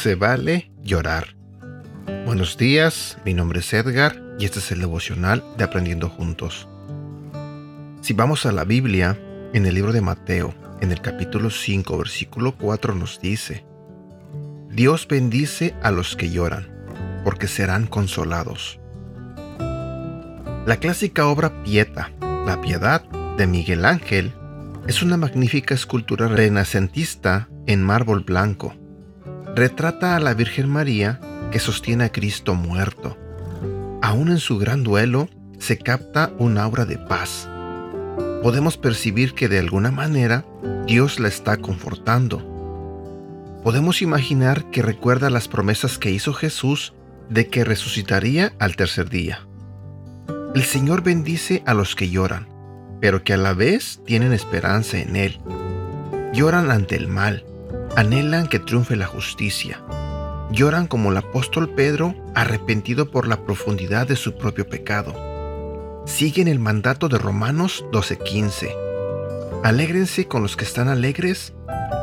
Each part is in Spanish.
Se vale llorar. Buenos días, mi nombre es Edgar y este es el devocional de Aprendiendo Juntos. Si vamos a la Biblia, en el libro de Mateo, en el capítulo 5, versículo 4 nos dice, Dios bendice a los que lloran, porque serán consolados. La clásica obra Pieta, La Piedad, de Miguel Ángel, es una magnífica escultura renacentista en mármol blanco. Retrata a la Virgen María que sostiene a Cristo muerto. Aún en su gran duelo se capta un aura de paz. Podemos percibir que de alguna manera Dios la está confortando. Podemos imaginar que recuerda las promesas que hizo Jesús de que resucitaría al tercer día. El Señor bendice a los que lloran, pero que a la vez tienen esperanza en Él. Lloran ante el mal, anhelan que triunfe la justicia lloran como el apóstol Pedro arrepentido por la profundidad de su propio pecado. Siguen el mandato de Romanos 12:15. Alégrense con los que están alegres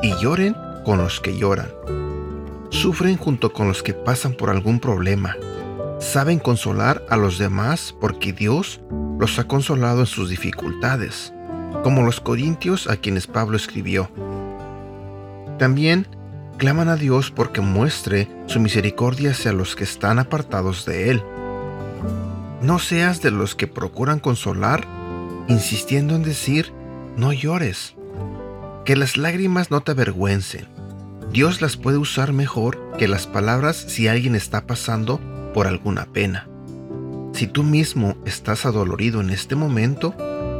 y lloren con los que lloran. Sufren junto con los que pasan por algún problema. Saben consolar a los demás porque Dios los ha consolado en sus dificultades, como los corintios a quienes Pablo escribió. También claman a Dios porque muestre su misericordia hacia los que están apartados de Él. No seas de los que procuran consolar, insistiendo en decir, no llores. Que las lágrimas no te avergüencen. Dios las puede usar mejor que las palabras si alguien está pasando por alguna pena. Si tú mismo estás adolorido en este momento,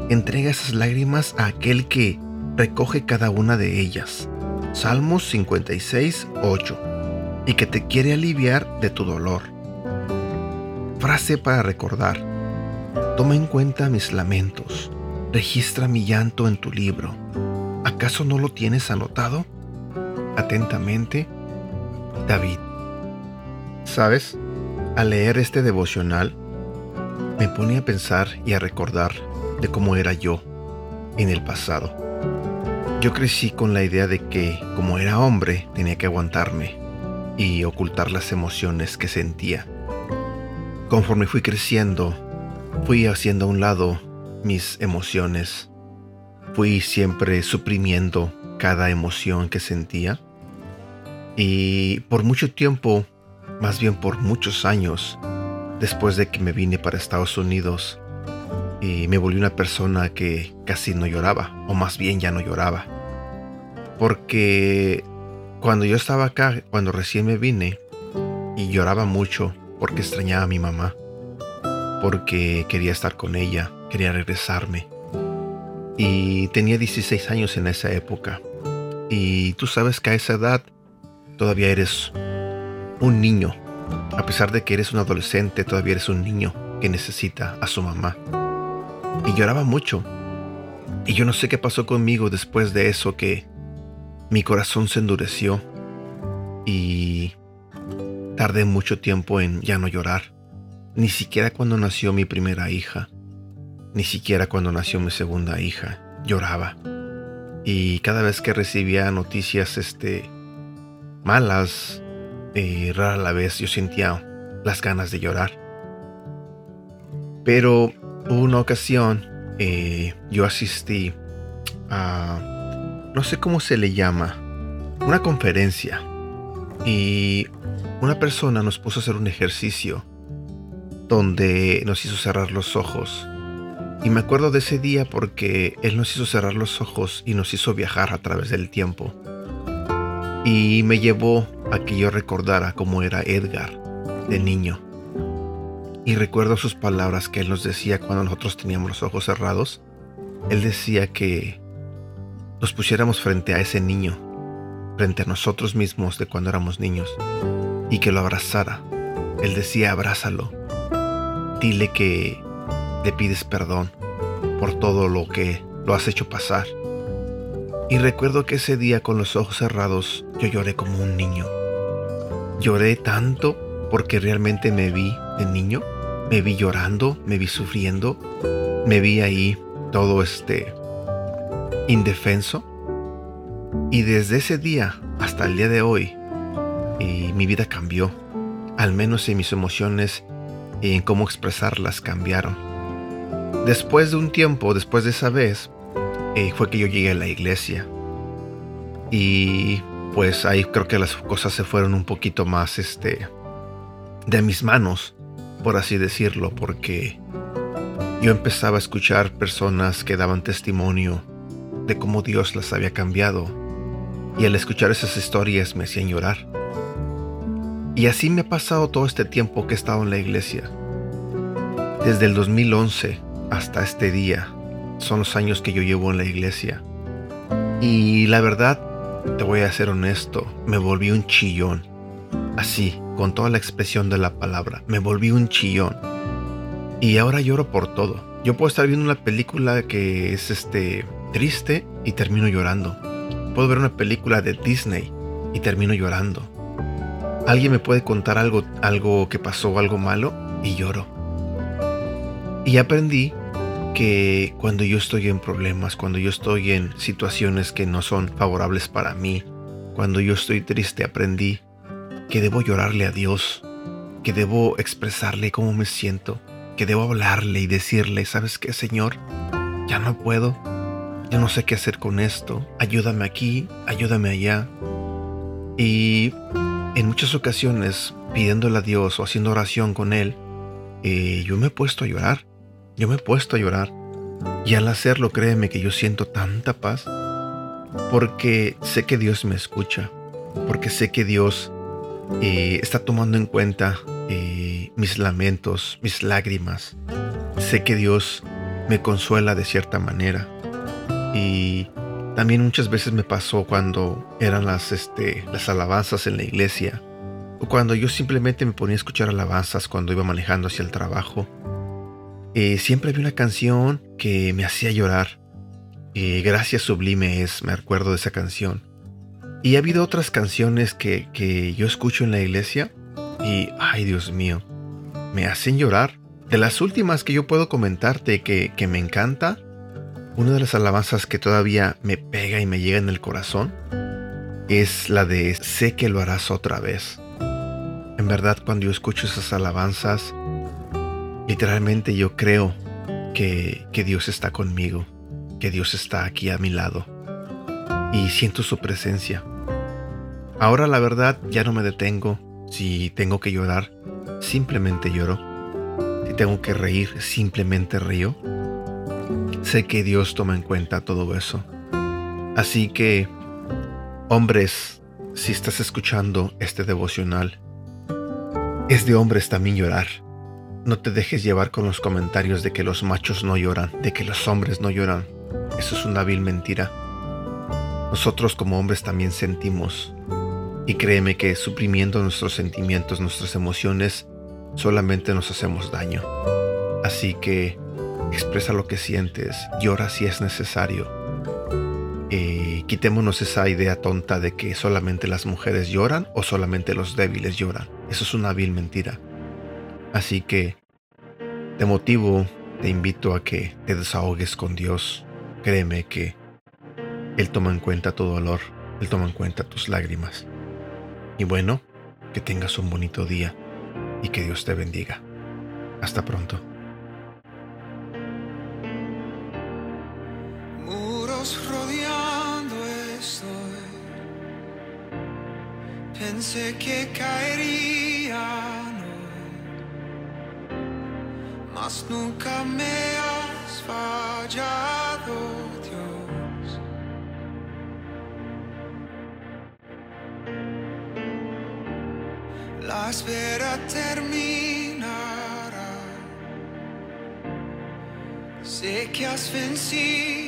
entrega esas lágrimas a aquel que recoge cada una de ellas Salmos 56, 8, y que te quiere aliviar de tu dolor. Frase para recordar. Toma en cuenta mis lamentos. Registra mi llanto en tu libro. ¿Acaso no lo tienes anotado? Atentamente, David. ¿Sabes? Al leer este devocional, me pone a pensar y a recordar de cómo era yo en el pasado. Yo crecí con la idea de que, como era hombre, tenía que aguantarme y ocultar las emociones que sentía. Conforme fui creciendo, fui haciendo a un lado mis emociones. Fui siempre suprimiendo cada emoción que sentía. Y por mucho tiempo, más bien por muchos años, después de que me vine para Estados Unidos, y me volví una persona que casi no lloraba, o más bien ya no lloraba. Porque cuando yo estaba acá, cuando recién me vine, y lloraba mucho porque extrañaba a mi mamá, porque quería estar con ella, quería regresarme. Y tenía 16 años en esa época. Y tú sabes que a esa edad todavía eres un niño. A pesar de que eres un adolescente, todavía eres un niño que necesita a su mamá y lloraba mucho. Y yo no sé qué pasó conmigo después de eso que mi corazón se endureció y tardé mucho tiempo en ya no llorar. Ni siquiera cuando nació mi primera hija, ni siquiera cuando nació mi segunda hija, lloraba. Y cada vez que recibía noticias este malas, y rara la vez yo sentía las ganas de llorar. Pero una ocasión, eh, yo asistí a, no sé cómo se le llama, una conferencia. Y una persona nos puso a hacer un ejercicio donde nos hizo cerrar los ojos. Y me acuerdo de ese día porque él nos hizo cerrar los ojos y nos hizo viajar a través del tiempo. Y me llevó a que yo recordara cómo era Edgar de niño. Y recuerdo sus palabras que él nos decía cuando nosotros teníamos los ojos cerrados. Él decía que nos pusiéramos frente a ese niño, frente a nosotros mismos de cuando éramos niños, y que lo abrazara. Él decía, abrázalo. Dile que le pides perdón por todo lo que lo has hecho pasar. Y recuerdo que ese día con los ojos cerrados yo lloré como un niño. Lloré tanto porque realmente me vi de niño, me vi llorando, me vi sufriendo, me vi ahí todo este indefenso. Y desde ese día hasta el día de hoy, eh, mi vida cambió. Al menos en mis emociones y en cómo expresarlas cambiaron. Después de un tiempo, después de esa vez, eh, fue que yo llegué a la iglesia. Y pues ahí creo que las cosas se fueron un poquito más este, de mis manos, por así decirlo, porque yo empezaba a escuchar personas que daban testimonio de cómo Dios las había cambiado. Y al escuchar esas historias me hacían llorar. Y así me ha pasado todo este tiempo que he estado en la iglesia. Desde el 2011 hasta este día son los años que yo llevo en la iglesia. Y la verdad, te voy a ser honesto, me volví un chillón. Así, con toda la expresión de la palabra, me volví un chillón. Y ahora lloro por todo. Yo puedo estar viendo una película que es este triste y termino llorando. Puedo ver una película de Disney y termino llorando. Alguien me puede contar algo, algo que pasó, algo malo, y lloro. Y aprendí que cuando yo estoy en problemas, cuando yo estoy en situaciones que no son favorables para mí, cuando yo estoy triste, aprendí que debo llorarle a Dios, que debo expresarle cómo me siento, que debo hablarle y decirle, ¿sabes qué, Señor? Ya no puedo, ya no sé qué hacer con esto, ayúdame aquí, ayúdame allá. Y en muchas ocasiones, pidiéndole a Dios o haciendo oración con Él, eh, yo me he puesto a llorar. Yo me he puesto a llorar. Y al hacerlo, créeme que yo siento tanta paz. Porque sé que Dios me escucha. Porque sé que Dios eh, está tomando en cuenta eh, mis lamentos, mis lágrimas. Sé que Dios me consuela de cierta manera. Y también muchas veces me pasó cuando eran las, este, las alabanzas en la iglesia o cuando yo simplemente me ponía a escuchar alabanzas cuando iba manejando hacia el trabajo. Eh, siempre había una canción que me hacía llorar. Gracias Sublime es, me acuerdo de esa canción. Y ha habido otras canciones que, que yo escucho en la iglesia y, ay Dios mío, me hacen llorar. De las últimas que yo puedo comentarte que, que me encanta una de las alabanzas que todavía me pega y me llega en el corazón es la de Sé que lo harás otra vez. En verdad, cuando yo escucho esas alabanzas, literalmente yo creo que, que Dios está conmigo, que Dios está aquí a mi lado y siento su presencia. Ahora la verdad ya no me detengo. Si tengo que llorar, simplemente lloro. Si tengo que reír, simplemente río. Sé que Dios toma en cuenta todo eso. Así que, hombres, si estás escuchando este devocional, es de hombres también llorar. No te dejes llevar con los comentarios de que los machos no lloran, de que los hombres no lloran. Eso es una vil mentira. Nosotros como hombres también sentimos. Y créeme que suprimiendo nuestros sentimientos, nuestras emociones, solamente nos hacemos daño. Así que expresa lo que sientes, llora si es necesario. Eh, quitémonos esa idea tonta de que solamente las mujeres lloran o solamente los débiles lloran. Eso es una vil mentira. Así que te motivo, te invito a que te desahogues con Dios. Créeme que Él toma en cuenta tu dolor, Él toma en cuenta tus lágrimas. Y bueno, que tengas un bonito día y que Dios te bendiga. Hasta pronto. Pensé que caerían mas nunca me has fallado, Dios. La espera terminará. Sé que has vencido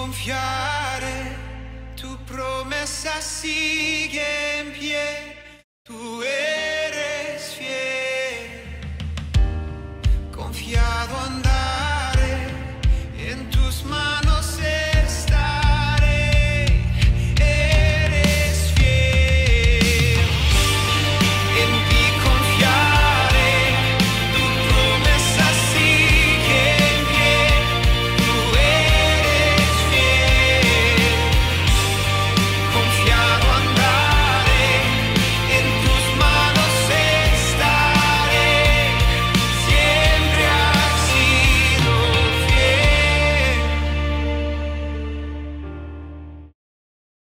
ti confiaré, tu promesa sigue en pie.